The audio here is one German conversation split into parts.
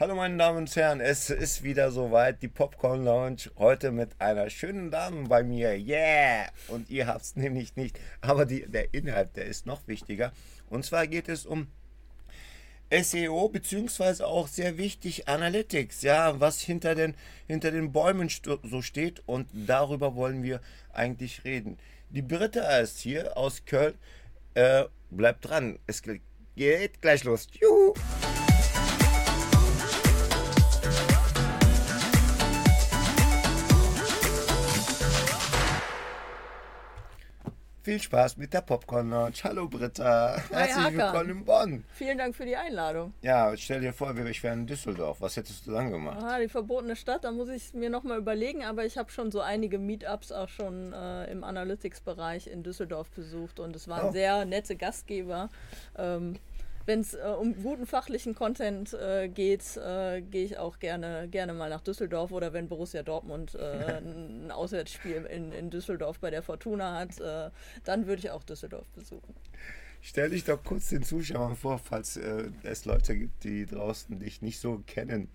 Hallo meine Damen und Herren, es ist wieder soweit, die Popcorn Lounge. Heute mit einer schönen Dame bei mir. Yeah! Und ihr habt es nämlich nicht. Aber die, der Inhalt, der ist noch wichtiger. Und zwar geht es um SEO, beziehungsweise auch sehr wichtig Analytics. Ja, was hinter den, hinter den Bäumen so steht. Und darüber wollen wir eigentlich reden. Die Britta ist hier aus Köln. Äh, bleibt dran, es geht gleich los. Juhu! Viel Spaß mit der Popcorn Lounge. Hallo Britta. Herzlich willkommen in Bonn. Vielen Dank für die Einladung. Ja, stell dir vor, ich wäre in Düsseldorf. Was hättest du dann gemacht? Ah, die verbotene Stadt, da muss ich es mir nochmal überlegen, aber ich habe schon so einige Meetups auch schon äh, im Analytics-Bereich in Düsseldorf besucht und es waren oh. sehr nette Gastgeber. Ähm, wenn es äh, um guten fachlichen Content äh, geht, äh, gehe ich auch gerne, gerne mal nach Düsseldorf oder wenn Borussia Dortmund äh, ein Auswärtsspiel in, in Düsseldorf bei der Fortuna hat, äh, dann würde ich auch Düsseldorf besuchen. Stell dich doch kurz den Zuschauern vor, falls äh, es Leute gibt, die draußen dich nicht so kennen.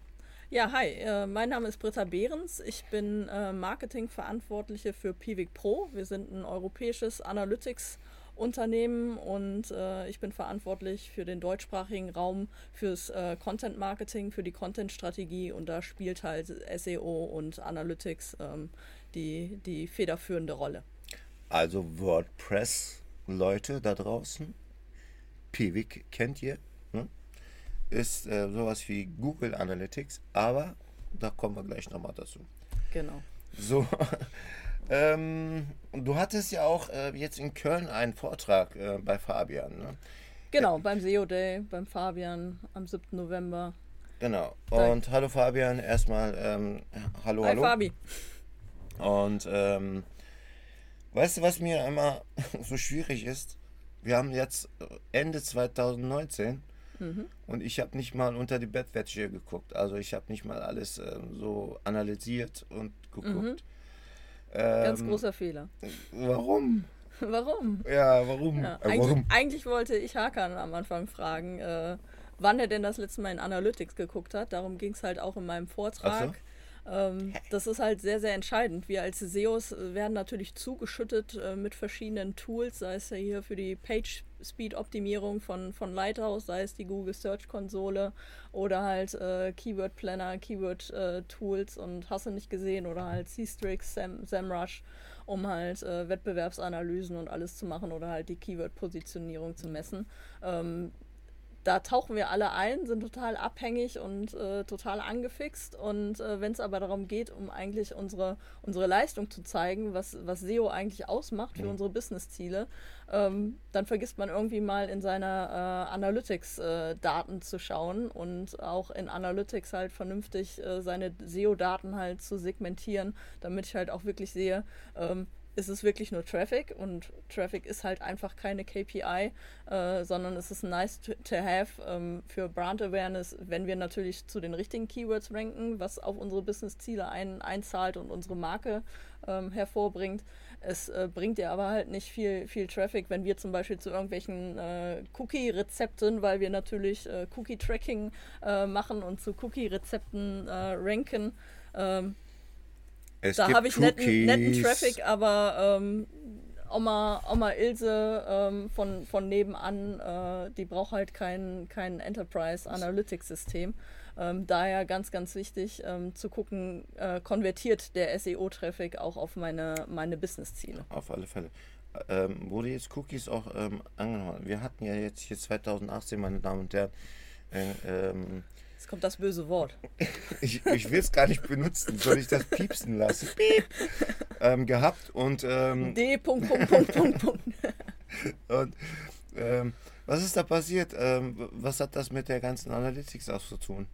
Ja, hi, mein Name ist Britta Behrens. Ich bin Marketingverantwortliche für Pivik Pro. Wir sind ein europäisches Analytics- Unternehmen und äh, ich bin verantwortlich für den deutschsprachigen Raum, fürs äh, Content Marketing, für die Content Strategie und da spielt halt SEO und Analytics ähm, die, die federführende Rolle. Also WordPress, Leute da draußen, Pivik kennt ihr, ne? ist äh, sowas wie Google Analytics, aber da kommen wir gleich nochmal dazu. Genau. So, Ähm, du hattest ja auch äh, jetzt in Köln einen Vortrag äh, bei Fabian. Ne? Genau, beim SEO Day, beim Fabian am 7. November. Genau. Und hallo Fabian, erstmal ähm, hallo, Hi, hallo. Fabi. Und ähm, weißt du, was mir immer so schwierig ist? Wir haben jetzt Ende 2019 mhm. und ich habe nicht mal unter die Bettwäsche geguckt. Also ich habe nicht mal alles ähm, so analysiert und geguckt. Mhm. Ganz ähm, großer Fehler. Warum? Warum? Ja, warum? Ja, äh, eigentlich, warum? eigentlich, wollte ich Hakan am Anfang fragen, äh, wann er denn das letzte Mal in Analytics geguckt hat. Darum ging es halt auch in meinem Vortrag. Ähm, das ist halt sehr, sehr entscheidend. Wir als SEOs werden natürlich zugeschüttet äh, mit verschiedenen Tools, sei es ja hier für die Page Speed Optimierung von, von Lighthouse, sei es die Google Search Konsole oder halt äh, Keyword Planner, Keyword äh, Tools und hast du nicht gesehen oder halt C-Strix, Sam, SEMrush, um halt äh, Wettbewerbsanalysen und alles zu machen oder halt die Keyword Positionierung zu messen. Ähm, da tauchen wir alle ein, sind total abhängig und äh, total angefixt. Und äh, wenn es aber darum geht, um eigentlich unsere, unsere Leistung zu zeigen, was, was SEO eigentlich ausmacht für mhm. unsere Business-Ziele, ähm, dann vergisst man irgendwie mal in seiner äh, Analytics-Daten äh, zu schauen und auch in Analytics halt vernünftig äh, seine SEO-Daten halt zu segmentieren, damit ich halt auch wirklich sehe, ähm, ist es wirklich nur Traffic und Traffic ist halt einfach keine KPI, äh, sondern es ist nice to, have ähm, für Brand Awareness, wenn wir natürlich zu den richtigen Keywords ranken, was auf unsere Business-Ziele ein, einzahlt und unsere Marke ähm, hervorbringt. Es äh, bringt ja aber halt nicht viel, viel Traffic, wenn wir zum Beispiel zu irgendwelchen äh, Cookie-Rezepten, weil wir natürlich äh, Cookie-Tracking äh, machen und zu Cookie-Rezepten äh, ranken, ähm, es da habe ich netten, netten, Traffic, aber ähm, Oma, Oma Ilse ähm, von, von nebenan, äh, die braucht halt kein, kein Enterprise Analytics System. Ähm, daher ganz, ganz wichtig ähm, zu gucken, äh, konvertiert der SEO-Traffic auch auf meine, meine Business-Ziele. Auf alle Fälle. Ähm, wurde jetzt Cookies auch ähm, angenommen? Wir hatten ja jetzt hier 2018, meine Damen und Herren, äh, Jetzt kommt das böse Wort. ich, ich will es gar nicht benutzen. Soll ich das piepsen lassen? Piep! Ähm, gehabt und. Ähm, D. Punkt, Punkt, Punkt, Punkt, Punkt. und ähm, was ist da passiert? Ähm, was hat das mit der ganzen Analytics auch zu tun?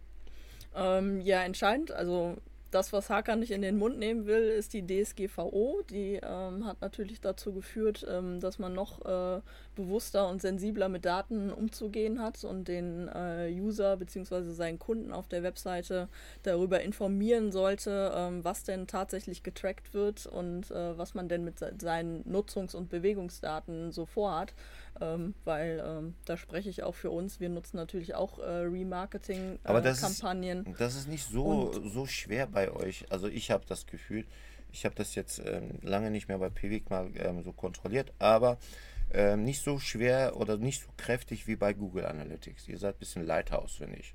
Ähm, ja, entscheidend. Also das, was Hakan nicht in den Mund nehmen will, ist die DSGVO. Die ähm, hat natürlich dazu geführt, ähm, dass man noch äh, bewusster und sensibler mit Daten umzugehen hat und den äh, User bzw. seinen Kunden auf der Webseite darüber informieren sollte, ähm, was denn tatsächlich getrackt wird und äh, was man denn mit seinen Nutzungs- und Bewegungsdaten so vorhat. Ähm, weil ähm, da spreche ich auch für uns. Wir nutzen natürlich auch äh, Remarketing-Kampagnen. Äh, das, ist nicht so, so schwer bei euch. Also ich habe das Gefühl, ich habe das jetzt ähm, lange nicht mehr bei Pivik mal ähm, so kontrolliert, aber ähm, nicht so schwer oder nicht so kräftig wie bei Google Analytics. Ihr seid ein bisschen Lighthouse, finde ich.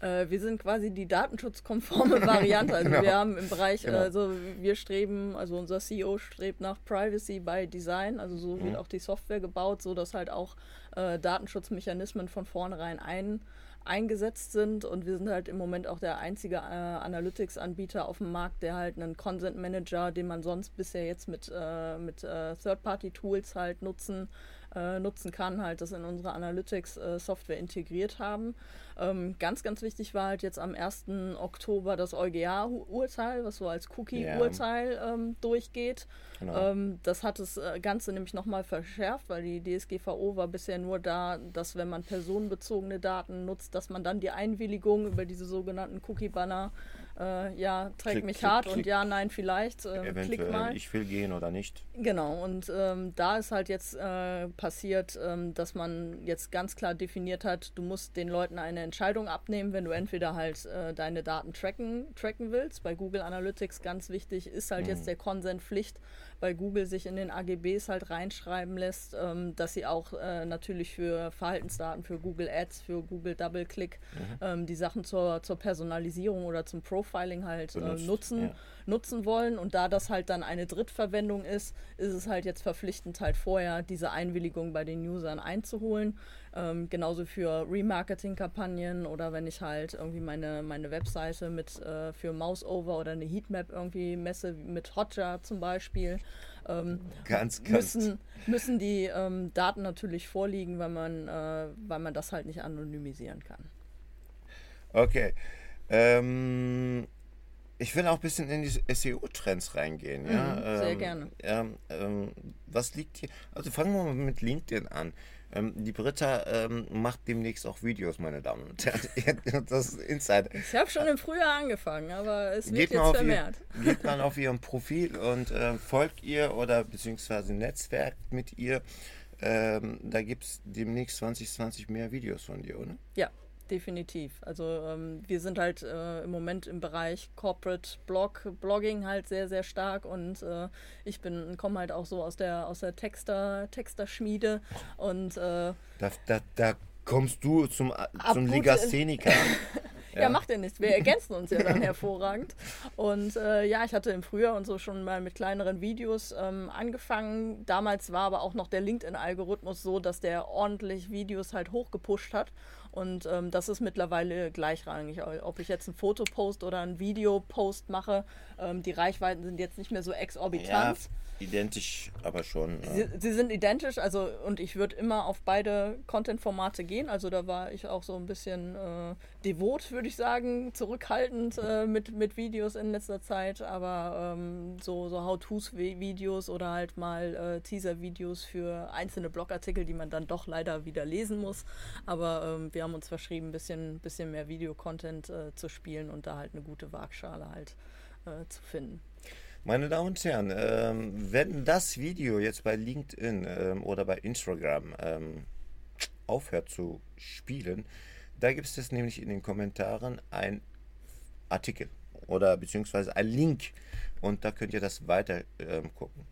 Äh, wir sind quasi die datenschutzkonforme Variante. Also genau. wir haben im Bereich, genau. also wir streben, also unser CEO strebt nach Privacy by Design, also so mhm. wird auch die Software gebaut, so dass halt auch äh, Datenschutzmechanismen von vornherein ein, eingesetzt sind und wir sind halt im Moment auch der einzige äh, Analytics-Anbieter auf dem Markt, der halt einen Consent Manager, den man sonst bisher jetzt mit, äh, mit äh, Third-Party-Tools halt nutzen äh, nutzen kann, halt das in unsere Analytics-Software äh, integriert haben. Ähm, ganz, ganz wichtig war halt jetzt am 1. Oktober das EuGH-Urteil, was so als Cookie-Urteil yeah. ähm, durchgeht. Genau. Ähm, das hat das äh, Ganze nämlich nochmal verschärft, weil die DSGVO war bisher nur da, dass wenn man personenbezogene Daten nutzt, dass man dann die Einwilligung über diese sogenannten Cookie-Banner äh, ja, trägt klick, mich klick, hart klick. und ja, nein, vielleicht. Äh, klick mal. Ich will gehen oder nicht. Genau, und ähm, da ist halt jetzt äh, passiert, ähm, dass man jetzt ganz klar definiert hat, du musst den Leuten eine Entscheidung abnehmen, wenn du entweder halt äh, deine Daten tracken, tracken willst. Bei Google Analytics ganz wichtig ist halt mhm. jetzt der Consent-Pflicht weil Google sich in den AGBs halt reinschreiben lässt, ähm, dass sie auch äh, natürlich für Verhaltensdaten, für Google Ads, für Google Double Click mhm. ähm, die Sachen zur, zur Personalisierung oder zum Profiling halt äh, nutzen, ja. Nutzen wollen. Und da das halt dann eine Drittverwendung ist, ist es halt jetzt verpflichtend halt vorher diese Einwilligung bei den Usern einzuholen. Ähm, genauso für Remarketing-Kampagnen oder wenn ich halt irgendwie meine, meine Webseite mit äh, für Mouseover oder eine Heatmap irgendwie messe, mit Hotjar zum Beispiel. Ähm, ganz, ganz. Müssen, müssen die ähm, Daten natürlich vorliegen, weil man, äh, weil man das halt nicht anonymisieren kann. Okay. Ähm, ich will auch ein bisschen in die SEO-Trends reingehen. Ja? Mhm, sehr ähm, gerne. Ähm, was liegt hier? Also fangen wir mal mit LinkedIn an. Ähm, die Britta ähm, macht demnächst auch Videos, meine Damen und Herren. das ist Insider. Ich habe schon im Frühjahr angefangen, aber es wird geht jetzt vermehrt. Ihr, geht man auf ihrem Profil und äh, folgt ihr oder beziehungsweise netzwerkt mit ihr. Ähm, da gibt es demnächst 2020 mehr Videos von dir, oder? Ja, definitiv. Also ähm, wir sind halt äh, im Moment im Bereich Corporate Blog, Blogging halt sehr, sehr stark und äh, ich bin, komme halt auch so aus der aus der Texter, Texterschmiede und äh, da, da, da kommst du zum, zum Legastheniker. Ja. ja, macht ja nichts. Wir ergänzen uns ja dann hervorragend. Und äh, ja, ich hatte im Frühjahr und so schon mal mit kleineren Videos ähm, angefangen. Damals war aber auch noch der LinkedIn-Algorithmus so, dass der ordentlich Videos halt hochgepusht hat. Und ähm, das ist mittlerweile gleichrangig. Ob ich jetzt ein Fotopost oder ein Videopost mache, ähm, die Reichweiten sind jetzt nicht mehr so exorbitant. Ja, identisch, aber schon. Ja. Sie, sie, sind identisch, also und ich würde immer auf beide Content-Formate gehen. Also da war ich auch so ein bisschen äh, devot, würde ich sagen, zurückhaltend äh, mit, mit Videos in letzter Zeit. Aber ähm, so, so How-Tos-Videos oder halt mal äh, Teaser-Videos für einzelne Blogartikel, die man dann doch leider wieder lesen muss. Aber ähm, wir haben uns verschrieben, ein bisschen, bisschen mehr Videocontent äh, zu spielen und da halt eine gute Waagschale halt äh, zu finden. Meine Damen und Herren, ähm, wenn das Video jetzt bei LinkedIn ähm, oder bei Instagram ähm, aufhört zu spielen, da gibt es nämlich in den Kommentaren ein Artikel oder beziehungsweise ein Link und da könnt ihr das weiter ähm, gucken.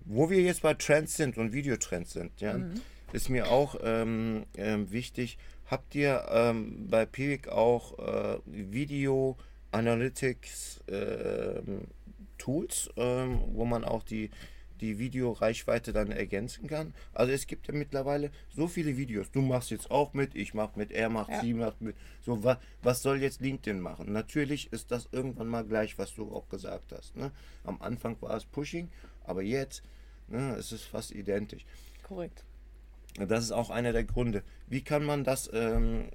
Wo wir jetzt bei Trends sind und Videotrends sind, ja, mhm. ist mir auch ähm, ähm, wichtig. Habt ihr bei Piwik auch äh, Video Analytics ähm, Tools, ähm, wo man auch die, die Videoreichweite dann ergänzen kann. Also es gibt ja mittlerweile so viele Videos. Du machst jetzt auch mit, ich mach mit, er macht, ja. sie macht mit. So, wa, was soll jetzt LinkedIn machen? Natürlich ist das irgendwann mal gleich, was du auch gesagt hast. Ne? Am Anfang war es Pushing, aber jetzt ne, ist es fast identisch. Korrekt. Das ist auch einer der Gründe. Wie kann man das ähm,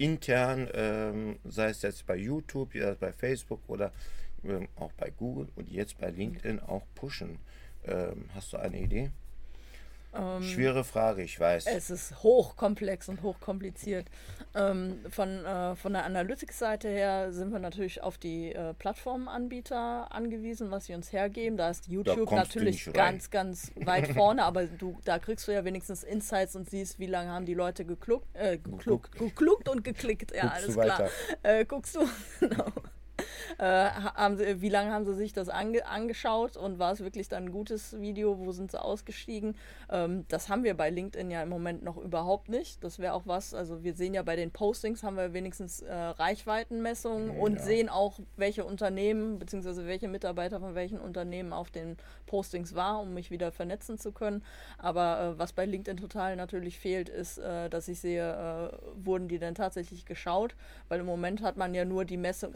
intern, ähm, sei es jetzt bei YouTube, bei Facebook oder ähm, auch bei Google und jetzt bei LinkedIn auch pushen. Ähm, hast du eine Idee? Ähm, Schwere Frage, ich weiß. Es ist hochkomplex und hochkompliziert. Ähm, von, äh, von der Analytics-Seite her sind wir natürlich auf die äh, Plattformanbieter angewiesen, was sie uns hergeben. Da ist YouTube da natürlich ganz, ganz weit vorne, aber du, da kriegst du ja wenigstens Insights und siehst, wie lange haben die Leute gekluckt, äh, gekluckt, gekluckt und geklickt. Ja, Guckst alles klar. Äh, guckst du, genau. Äh, haben sie, wie lange haben sie sich das ange angeschaut und war es wirklich dann ein gutes Video? Wo sind sie ausgestiegen? Ähm, das haben wir bei LinkedIn ja im Moment noch überhaupt nicht. Das wäre auch was, also wir sehen ja bei den Postings haben wir wenigstens äh, Reichweitenmessungen ja. und sehen auch, welche Unternehmen bzw. welche Mitarbeiter von welchen Unternehmen auf den Postings war, um mich wieder vernetzen zu können. Aber äh, was bei LinkedIn total natürlich fehlt, ist, äh, dass ich sehe, äh, wurden die denn tatsächlich geschaut? Weil im Moment hat man ja nur die Messung,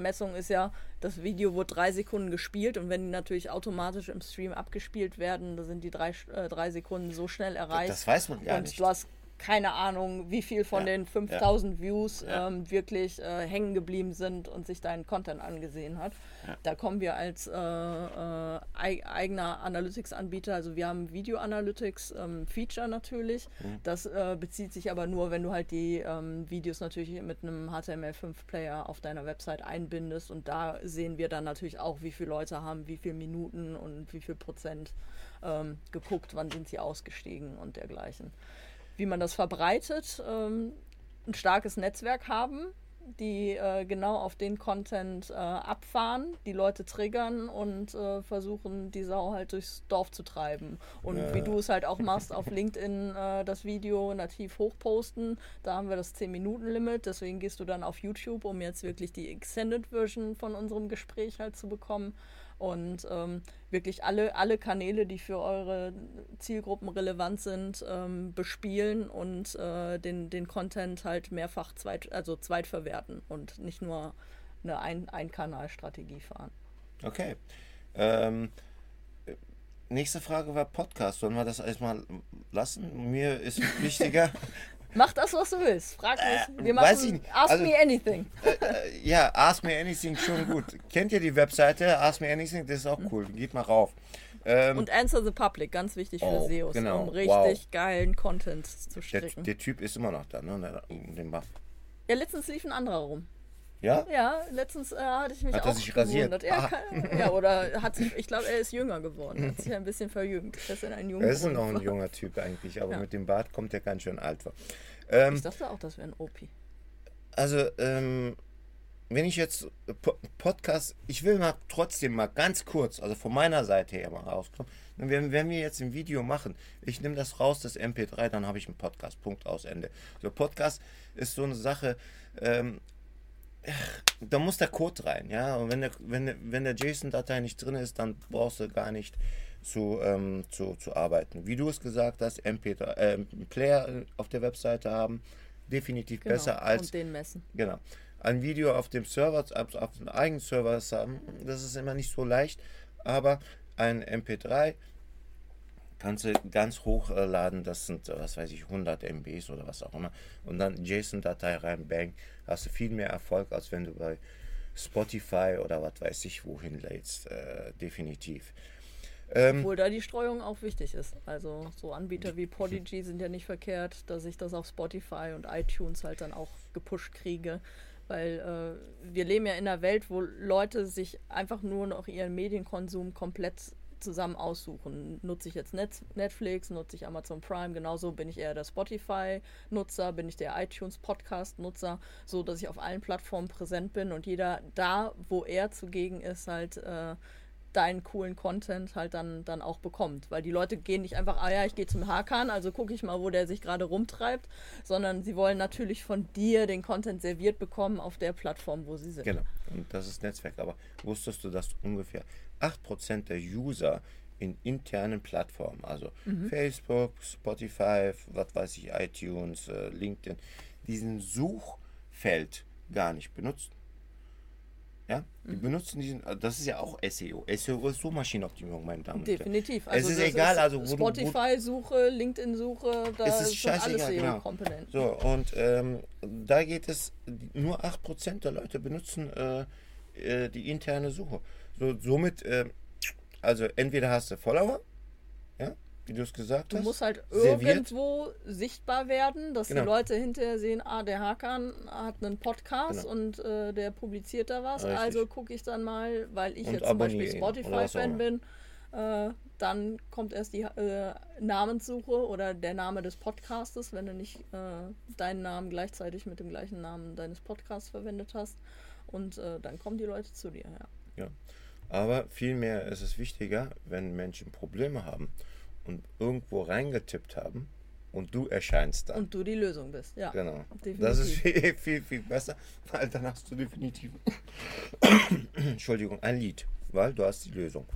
Reichweitenmessung ist ja, das Video wurde drei Sekunden gespielt und wenn die natürlich automatisch im Stream abgespielt werden, da sind die drei, äh, drei Sekunden so schnell erreicht. Das weiß man gar und nicht. Du hast keine Ahnung, wie viel von ja, den 5000 ja. Views ja. Ähm, wirklich äh, hängen geblieben sind und sich deinen Content angesehen hat. Da kommen wir als äh, äh, eigener Analytics-Anbieter, also wir haben Video Analytics ähm, Feature natürlich. Mhm. Das äh, bezieht sich aber nur, wenn du halt die ähm, Videos natürlich mit einem HTML5-Player auf deiner Website einbindest und da sehen wir dann natürlich auch, wie viele Leute haben, wie viele Minuten und wie viel Prozent ähm, geguckt, wann sind sie ausgestiegen und dergleichen wie man das verbreitet, ähm, ein starkes Netzwerk haben, die äh, genau auf den Content äh, abfahren, die Leute triggern und äh, versuchen, die Sau halt durchs Dorf zu treiben. Und ja. wie du es halt auch machst, auf LinkedIn äh, das Video nativ hochposten. Da haben wir das 10-Minuten-Limit, deswegen gehst du dann auf YouTube, um jetzt wirklich die Extended Version von unserem Gespräch halt zu bekommen und ähm, wirklich alle, alle Kanäle, die für eure Zielgruppen relevant sind, ähm, bespielen und äh, den, den Content halt mehrfach zweit, also zweitverwerten und nicht nur eine Ein Ein-Kanal-Strategie fahren. Okay. Ähm, nächste Frage war Podcast. Sollen wir das erstmal lassen? Mir ist wichtiger, Mach das, was du willst. Frag mich. Äh, wir machen Weiß ich nicht. Ask also, me anything. Äh, äh, ja, Ask me anything schon gut. Kennt ihr die Webseite? Ask me anything, das ist auch cool. Geht mal rauf. Ähm, und Answer the Public, ganz wichtig für oh, SEOs, genau. um richtig wow. geilen Content zu stricken. Der, der, Typ ist immer noch da, ne? Den ja, letztens lief ein anderer rum. Ja? Ja, letztens äh, hatte ich mich hat auch er sich rasiert? Er kann, ja, oder hat sich, ich glaube, er ist jünger geworden, hat sich ein bisschen verjüngt. Er ist, ein er ist noch ein junger Typ eigentlich, aber ja. mit dem Bart kommt er ganz schön alt vor. Ähm, ich dachte auch, das wäre ein OP. Also, ähm, wenn ich jetzt Podcast, ich will mal trotzdem mal ganz kurz, also von meiner Seite her mal rauskommen, wenn, wenn wir jetzt ein Video machen, ich nehme das raus, das MP3, dann habe ich einen Podcast, Punkt, aus, Ende. So, Podcast ist so eine Sache, ähm, da muss der Code rein, ja, und wenn der, wenn, wenn der JSON-Datei nicht drin ist, dann brauchst du gar nicht zu, ähm, zu, zu arbeiten. Wie du es gesagt hast, MP3, äh, Player auf der Webseite haben, definitiv genau, besser als. Und den messen. Genau. Ein Video auf dem Server, auf, auf dem eigenen Server haben, das ist immer nicht so leicht, aber ein MP3 kannst du ganz hochladen, das sind, was weiß ich, 100 MBs oder was auch immer, und dann JSON-Datei rein, bang, hast du viel mehr Erfolg, als wenn du bei Spotify oder was weiß ich wohin lädst, äh, definitiv. Ähm, Obwohl da die Streuung auch wichtig ist. Also so Anbieter wie Podigy sind ja nicht verkehrt, dass ich das auf Spotify und iTunes halt dann auch gepusht kriege. Weil äh, wir leben ja in einer Welt, wo Leute sich einfach nur noch ihren Medienkonsum komplett zusammen aussuchen. Nutze ich jetzt Netflix, nutze ich Amazon Prime, genauso bin ich eher der Spotify-Nutzer, bin ich der iTunes-Podcast-Nutzer, so dass ich auf allen Plattformen präsent bin und jeder da, wo er zugegen ist, halt äh, deinen coolen Content halt dann, dann auch bekommt. Weil die Leute gehen nicht einfach, ah ja, ich gehe zum Hakan, also gucke ich mal, wo der sich gerade rumtreibt, sondern sie wollen natürlich von dir den Content serviert bekommen auf der Plattform, wo sie sind. Genau, und das ist Netzwerk. Aber wusstest du, dass ungefähr 8% der User in internen Plattformen, also mhm. Facebook, Spotify, was weiß ich, iTunes, äh, LinkedIn, diesen Suchfeld gar nicht benutzen? Ja, die mhm. benutzen diesen, das ist ja auch SEO. SEO ist so Maschinenoptimierung, meine Damen und Herren. Definitiv. Also es ist egal, ist also Spotify-Suche, LinkedIn-Suche, da es ist alles SEO-Komponenten. Genau. So, und ähm, da geht es, nur 8% der Leute benutzen äh, äh, die interne Suche. So, somit, äh, also entweder hast du Follower, ja, wie du es gesagt du hast. Du musst halt serviert. irgendwo sichtbar werden, dass Genau. die Leute hinterher sehen, ah, der Hakan hat einen Podcast Genau. und äh, der publiziert da was. Richtig. Also gucke ich dann mal, weil ich Und jetzt zum Beispiel Spotify-Fan bin. Äh, dann kommt erst die äh, Namenssuche oder der Name des Podcastes, wenn du nicht äh, deinen Namen gleichzeitig mit dem gleichen Namen deines Podcasts verwendet hast. Und äh, dann kommen die Leute zu dir, ja. Ja. Aber vielmehr ist es wichtiger, wenn Menschen Probleme haben und irgendwo reingetippt haben und du erscheinst dann. Und du die Lösung bist, ja. Genau. Definitiv. Das ist viel, viel, viel besser, weil dann hast du definitiv, Entschuldigung, ein Lied, weil du hast die Lösung.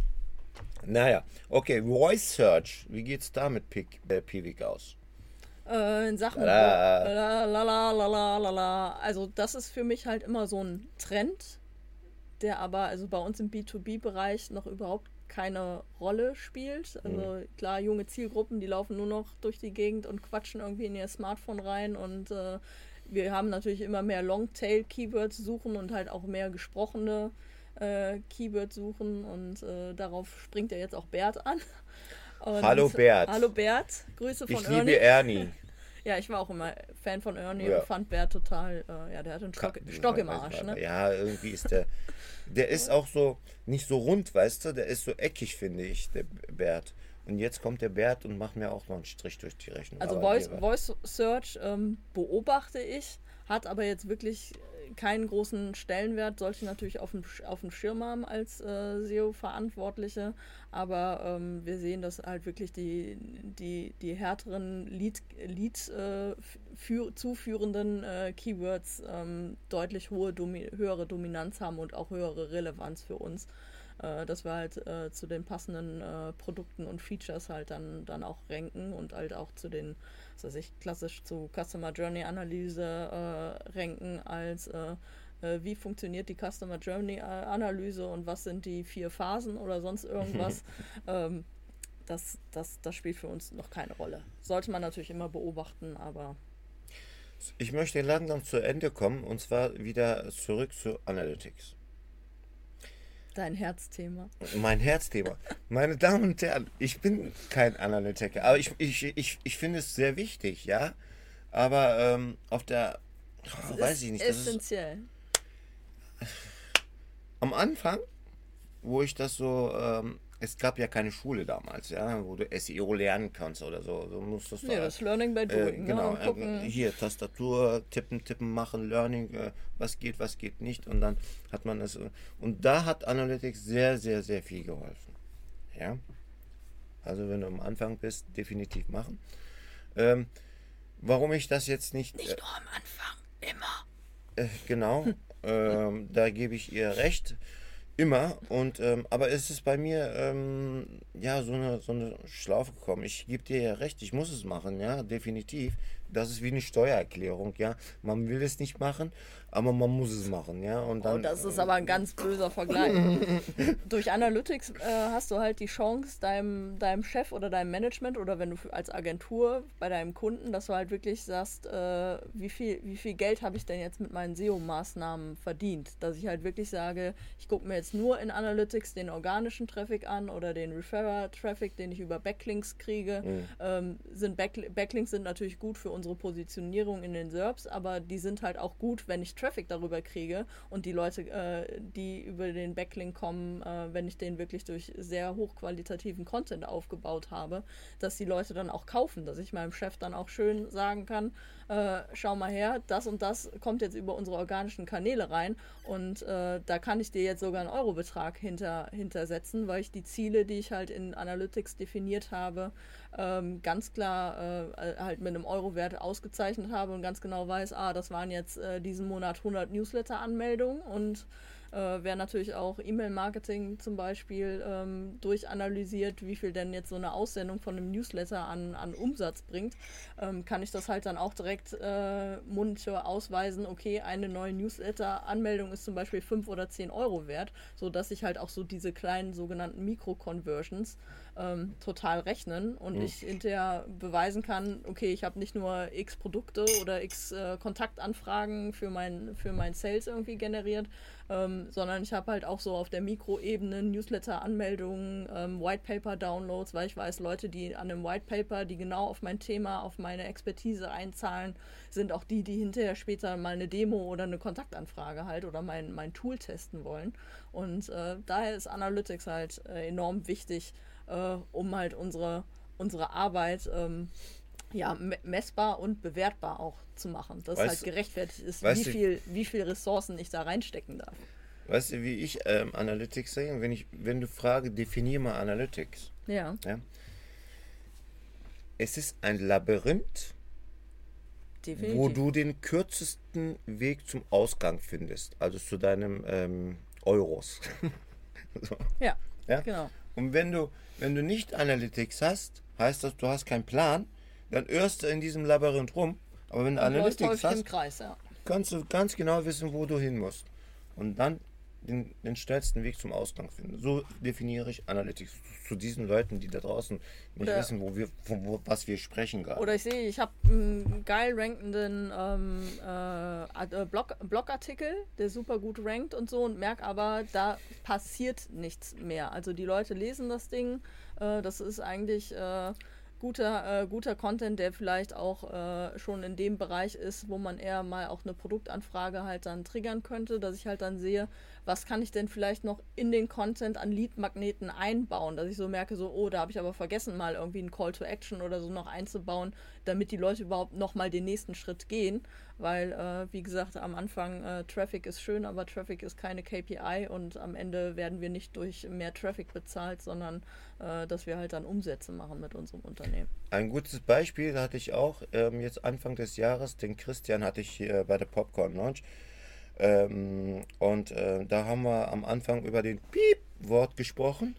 Naja, okay, Voice Search, wie geht's da mit Pik, äh, Piwik aus? Äh, in Sachen. La. La, la, la, la, la, la, la. Also, das ist für mich halt immer so ein Trend, der aber also bei uns im B2B-Bereich noch überhaupt keine Rolle spielt. Also, klar, junge Zielgruppen, die laufen nur noch durch die Gegend und quatschen irgendwie in ihr Smartphone rein und äh, wir haben natürlich immer mehr Longtail-Keywords suchen und halt auch mehr gesprochene äh, Keywords suchen und äh, darauf springt ja jetzt auch Bert an. Und, Hallo Bert. Hallo Bert, Grüße von Ich Ernie. liebe Ernie. Ja, ich war auch immer Fan von Ernie Ja. und fand Bert total, äh, ja, der hat einen Stock, Stock im Arsch, ne? Ja, irgendwie ist der, der ist auch so, nicht so rund, weißt du, der ist so eckig, finde ich, der Bert. Und jetzt kommt der Bert und macht mir auch noch einen Strich durch die Rechnung. Also Voice, Voice Search ähm, beobachte ich, hat aber jetzt wirklich keinen großen Stellenwert, sollte natürlich auf dem, auf dem Schirm haben als äh, SEO-Verantwortliche, aber ähm, wir sehen, dass halt wirklich die, die, die härteren Lead, Lead äh, äh, Keywords ähm, deutlich hohe Domi höhere Dominanz haben und auch höhere Relevanz für uns. äh, dass wir halt äh, zu den passenden äh, Produkten und Features halt dann, dann auch ranken und halt auch zu den, was weiß ich, klassisch zu Customer Journey Analyse äh, ranken als äh, äh, wie funktioniert die Customer Journey äh, Analyse und was sind die vier Phasen oder sonst irgendwas. ähm, das, das, das spielt für uns noch keine Rolle. Sollte man natürlich immer beobachten, aber Ich möchte langsam zu Ende kommen und zwar wieder zurück zu Analytics. Dein Herzthema. Mein Herzthema. Meine Damen und Herren, ich bin kein Analytiker, aber ich, ich, ich, ich finde es sehr wichtig, ja. Aber ähm, auf der, oh, weiß ich nicht, das ist essentiell. am Anfang, wo ich das so, ähm, es gab ja keine Schule damals, ja, wo du SEO lernen kannst oder so. Du musstest Nee, da- das ist Learning by Äh, Doing. genau, ne? Und gucken, äh, hier Tastatur, tippen, tippen, machen, Learning, äh, was geht, was geht nicht und dann hat man es. äh, Und da hat Analytics sehr, sehr, sehr viel geholfen. Ja. Also wenn du am Anfang bist, definitiv machen. Ähm, warum ich das jetzt nicht. nicht nur am Anfang, immer. Äh, genau, ähm, da gebe ich ihr recht. Immer. Und ähm, aber es ist bei mir ähm, ja so eine, so eine Schlaufe gekommen. Ich gebe dir ja recht, ich muss es machen, ja, definitiv. Das ist wie eine Steuererklärung, ja. Man will es nicht machen, aber man muss es machen, ja. Und dann. Oh, das ist aber ein ganz böser Vergleich. Durch Analytics äh, hast du halt die Chance, deinem, deinem Chef oder deinem Management oder wenn du als Agentur bei deinem Kunden, dass du halt wirklich sagst, äh, wie, viel, wie viel Geld habe ich denn jetzt mit meinen SEO-Maßnahmen verdient? Dass ich halt wirklich sage, ich gucke mir jetzt nur in Analytics den organischen Traffic an oder den Referrer-Traffic, den ich über Backlinks kriege. Ähm, sind Back Backlinks sind natürlich gut für unsere Positionierung in den SERPs, aber die sind halt auch gut, wenn ich Traffic darüber kriege und die Leute, äh, die über den Backlink kommen, äh, wenn ich den wirklich durch sehr hochqualitativen Content aufgebaut habe, dass die Leute dann auch kaufen, dass ich meinem Chef dann auch schön sagen kann, äh, schau mal her, das und das kommt jetzt über unsere organischen Kanäle rein und äh, da kann ich dir jetzt sogar einen Eurobetrag hinter, hintersetzen, weil ich die Ziele, die ich halt in Analytics definiert habe, ähm, ganz klar äh, halt mit einem Euro-Wert ausgezeichnet habe und ganz genau weiß, ah, das waren jetzt äh, diesen Monat 100 Newsletter-Anmeldungen und äh, wer natürlich auch E-Mail-Marketing zum Beispiel ähm, durchanalysiert, wie viel denn jetzt so eine Aussendung von einem Newsletter an, an Umsatz bringt, ähm, kann ich das halt dann auch direkt äh, Monitor ausweisen, okay, eine neue Newsletter-Anmeldung ist zum Beispiel 5 oder 10 Euro wert, sodass ich halt auch so diese kleinen sogenannten Mikro-Conversions ähm, total rechnen und ich hinterher beweisen kann, okay, ich habe nicht nur x Produkte oder x äh, Kontaktanfragen für mein, für mein Sales irgendwie generiert, ähm, sondern ich habe halt auch so auf der Mikroebene Newsletter-Anmeldungen, ähm, Whitepaper-Downloads, weil ich weiß, Leute, die an einem Whitepaper, die genau auf mein Thema, auf meine Expertise einzahlen, sind auch die, die hinterher später mal eine Demo oder eine Kontaktanfrage halt oder mein, mein Tool testen wollen. Und äh, daher ist Analytics halt äh, enorm wichtig, äh, um halt unsere, unsere Arbeit ähm, ja, messbar und bewertbar auch zu machen, dass weißt, halt gerechtfertigt ist, wie viel, wie viel Ressourcen ich da reinstecken darf. Weißt du, wie ich ähm, Analytics sehe? Wenn, ich, wenn du frage, definier mal Analytics. Ja. ja. Es ist ein Labyrinth, Definitiv. wo du den kürzesten Weg zum Ausgang findest, also zu deinem ähm, Euros. so. ja, ja, genau. Und wenn du, wenn du nicht Analytics hast, heißt das, du hast keinen Plan, dann irrst du in diesem Labyrinth rum. Aber wenn du Analytics hast, Kreis, ja. kannst du ganz genau wissen, wo du hin musst. Und dann den, den schnellsten Weg zum Ausgang finden. So definiere ich Analytics zu diesen Leuten, die da draußen nicht oder, wissen, wo wir, von wo, was wir sprechen gerade. Oder ich sehe, ich habe einen geil rankenden ähm, äh, äh, Blog, Blogartikel, der super gut rankt und so und merke aber, da passiert nichts mehr. Also die Leute lesen das Ding, äh, das ist eigentlich äh, guter, äh, guter Content, der vielleicht auch äh, schon in dem Bereich ist, wo man eher mal auch eine Produktanfrage halt dann triggern könnte, dass ich halt dann sehe, was kann ich denn vielleicht noch in den Content an Lead-Magneten einbauen, dass ich so merke, so, oh, da habe ich aber vergessen, mal irgendwie einen Call to Action oder so noch einzubauen, damit die Leute überhaupt nochmal den nächsten Schritt gehen, weil, äh, wie gesagt, am Anfang äh, Traffic ist schön, aber Traffic ist keine KPI und am Ende werden wir nicht durch mehr Traffic bezahlt, sondern äh, dass wir halt dann Umsätze machen mit unserem Unternehmen. Ein gutes Beispiel hatte ich auch ähm, jetzt Anfang des Jahres, den Christian hatte ich hier bei der Popcorn Launch ähm, und äh, da haben wir am Anfang über den Piep-Wort gesprochen.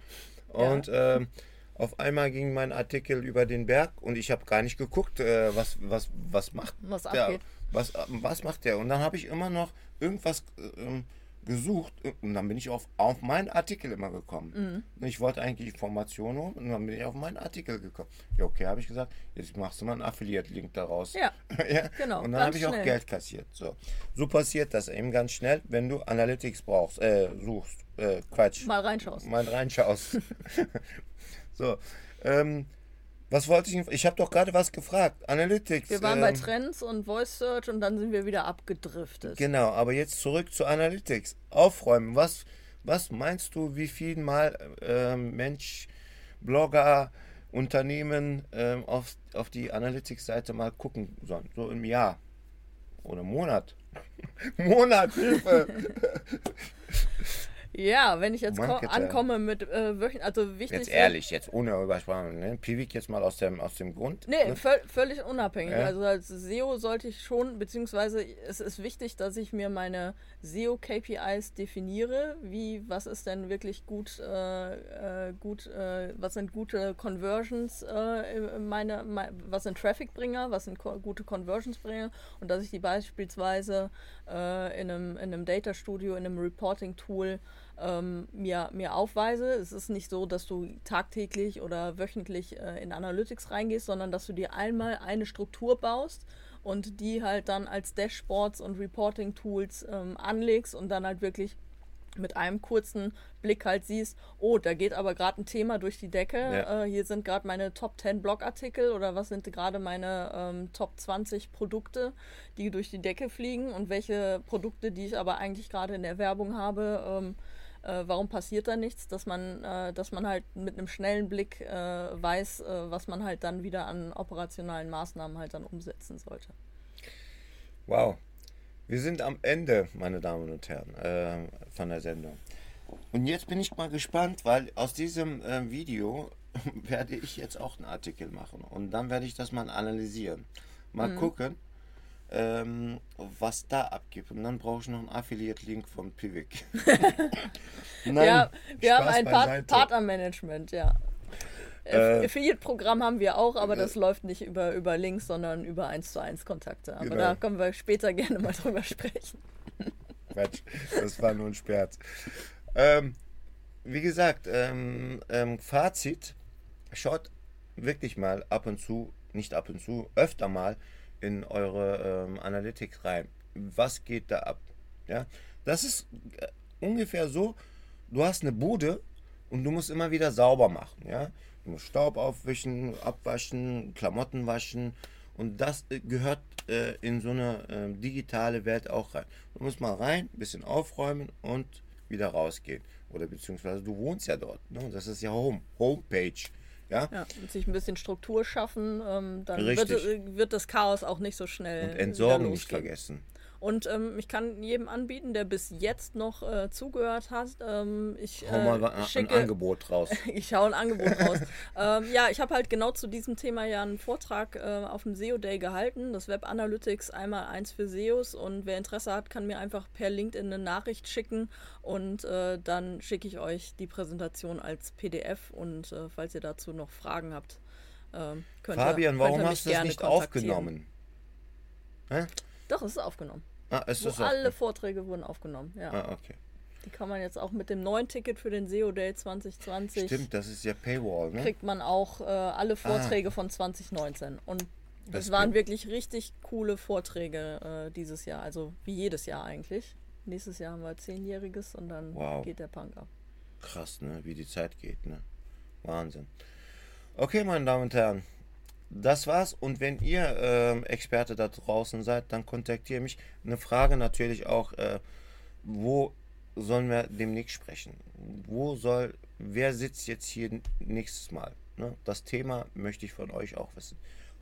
Und ja. ähm, auf einmal ging mein Artikel über den Berg und ich habe gar nicht geguckt, äh, was, was, was macht was der. Was, was macht der? Und dann habe ich immer noch irgendwas äh, gesucht und dann bin ich auf, auf meinen Artikel immer gekommen. Mhm. Ich wollte eigentlich Informationen holen und dann bin ich auf meinen Artikel gekommen. Ja, okay, habe ich gesagt, jetzt machst du mal einen Affiliate-Link daraus. Ja, ja, genau. Und dann habe ich auch Geld kassiert. So. so passiert das eben ganz schnell, wenn du Analytics brauchst, äh, suchst, äh, Quatsch. Mal reinschaust. Mal reinschaust. so, ähm, was wollte ich? Ich habe doch gerade was gefragt. Analytics. Wir waren ähm, bei Trends und Voice Search und dann sind wir wieder abgedriftet. Genau, aber jetzt zurück zu Analytics. Aufräumen. Was, was meinst du, wie viel Mal äh, Mensch, Blogger, Unternehmen äh, auf, auf die Analytics-Seite mal gucken sollen? So im Jahr oder Monat. Monat, Hilfe! Ja, wenn ich jetzt ankomme mit äh, wöchentlich, also wichtig. Jetzt ehrlich, jetzt ohne Übersprache, ne? Piwik jetzt mal aus dem, aus dem Grund. Nee, ne? völlig unabhängig. Ja. Also als SEO sollte ich schon, beziehungsweise es ist wichtig, dass ich mir meine SEO-KPIs definiere. Wie, was ist denn wirklich gut, äh, äh, gut, äh, was sind gute Conversions, äh, meine, meine, was sind Traffic-Bringer, was sind ko gute Conversions-Bringer und dass ich die beispielsweise äh, in einem, in einem Data Studio, in einem Reporting-Tool ähm, mir, mir aufweise. Es ist nicht so, dass du tagtäglich oder wöchentlich äh, in Analytics reingehst, sondern dass du dir einmal eine Struktur baust und die halt dann als Dashboards und Reporting-Tools ähm, anlegst und dann halt wirklich mit einem kurzen Blick halt siehst, oh, da geht aber gerade ein Thema durch die Decke. Ja. Äh, hier sind gerade meine Top 10 Blogartikel oder was sind gerade meine ähm, Top 20 Produkte, die durch die Decke fliegen und welche Produkte, die ich aber eigentlich gerade in der Werbung habe, ähm, äh, warum passiert da nichts, dass man, äh, dass man halt mit einem schnellen Blick äh, weiß, äh, was man halt dann wieder an operationalen Maßnahmen halt dann umsetzen sollte. Wow. Wir sind am Ende, meine Damen und Herren, äh, von der Sendung. Und jetzt bin ich mal gespannt, weil aus diesem äh, Video werde ich jetzt auch einen Artikel machen und dann werde ich das mal analysieren. Mal mhm. gucken, ähm, was da abgibt. Und dann brauche ich noch einen Affiliate-Link von Pivik. ja, wir haben ein Part Partnermanagement, ja. Äh, Affiliate-Programm haben wir auch, aber das äh, läuft nicht über, über Links, sondern über 1 zu 1 Kontakte. Aber genau. da können wir später gerne mal drüber sprechen. Quatsch, das war nur ein Sperz. Ähm, wie gesagt, ähm, ähm, Fazit, schaut wirklich mal ab und zu, nicht ab und zu, öfter mal in eure ähm, Analytics rein. Was geht da ab? Ja, das ist äh, ungefähr so, du hast eine Bude und du musst immer wieder sauber machen, ja. Du musst Staub aufwischen, abwaschen, Klamotten waschen und das äh, gehört äh, in so eine äh, digitale Welt auch rein. Du musst mal rein, ein bisschen aufräumen und wieder rausgehen. Oder beziehungsweise du wohnst ja dort. Ne? Das ist ja Home, Homepage. Ja? ja, und sich ein bisschen Struktur schaffen, ähm, dann wird, äh, wird, das Chaos auch nicht so schnell. Und Entsorgen nicht vergessen. Und ähm, ich kann jedem anbieten, der bis jetzt noch äh, zugehört hat. Ähm, ich hau mal äh, schicke, ein Angebot raus. ich hau ein Angebot raus. ähm, ja, ich habe halt genau zu diesem Thema ja einen Vortrag äh, auf dem SEO Day gehalten. Das Web Analytics einmal eins für SEOs. Und wer Interesse hat, kann mir einfach per LinkedIn eine Nachricht schicken. Und äh, dann schicke ich euch die Präsentation als PDF. Und äh, falls ihr dazu noch Fragen habt, äh, könnt Fabian, ihr, könnt warum hast du das nicht aufgenommen? Hä? Doch, es ist aufgenommen. Ah, ist das alle Vorträge wurden aufgenommen, ja. Ah, okay. Die kann man jetzt auch mit dem neuen Ticket für den SEO Day 2020. Stimmt, das ist ja Paywall, ne? Kriegt man auch äh, alle ah. Vorträge ah. von 2019. Und das, das waren wirklich richtig coole Vorträge äh, dieses Jahr. Also wie jedes Jahr eigentlich. Nächstes Jahr haben wir Zehnjähriges und dann wow. geht der Punk ab. Krass, ne? Wie die Zeit geht, ne? Wahnsinn. Okay, meine Damen und Herren das war's. Und wenn ihr äh, Experte da draußen seid, dann kontaktiert mich. Eine Frage natürlich auch, äh, wo sollen wir demnächst sprechen? Wo soll, wer sitzt jetzt hier nächstes Mal? Ne? Das Thema möchte ich von euch auch wissen.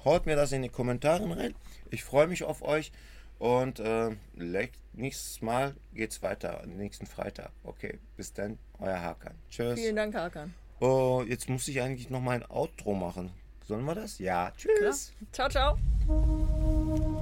Haut mir das in die Kommentare rein. Ich freue mich auf euch. Und äh, nächstes Mal geht's weiter, nächsten Freitag. Okay, bis dann, euer Hakan. Tschüss. Vielen Dank, Hakan. Oh, jetzt muss ich eigentlich noch mein Outro machen. Sollen wir das? Ja. Tschüss. Klar. Ciao, ciao.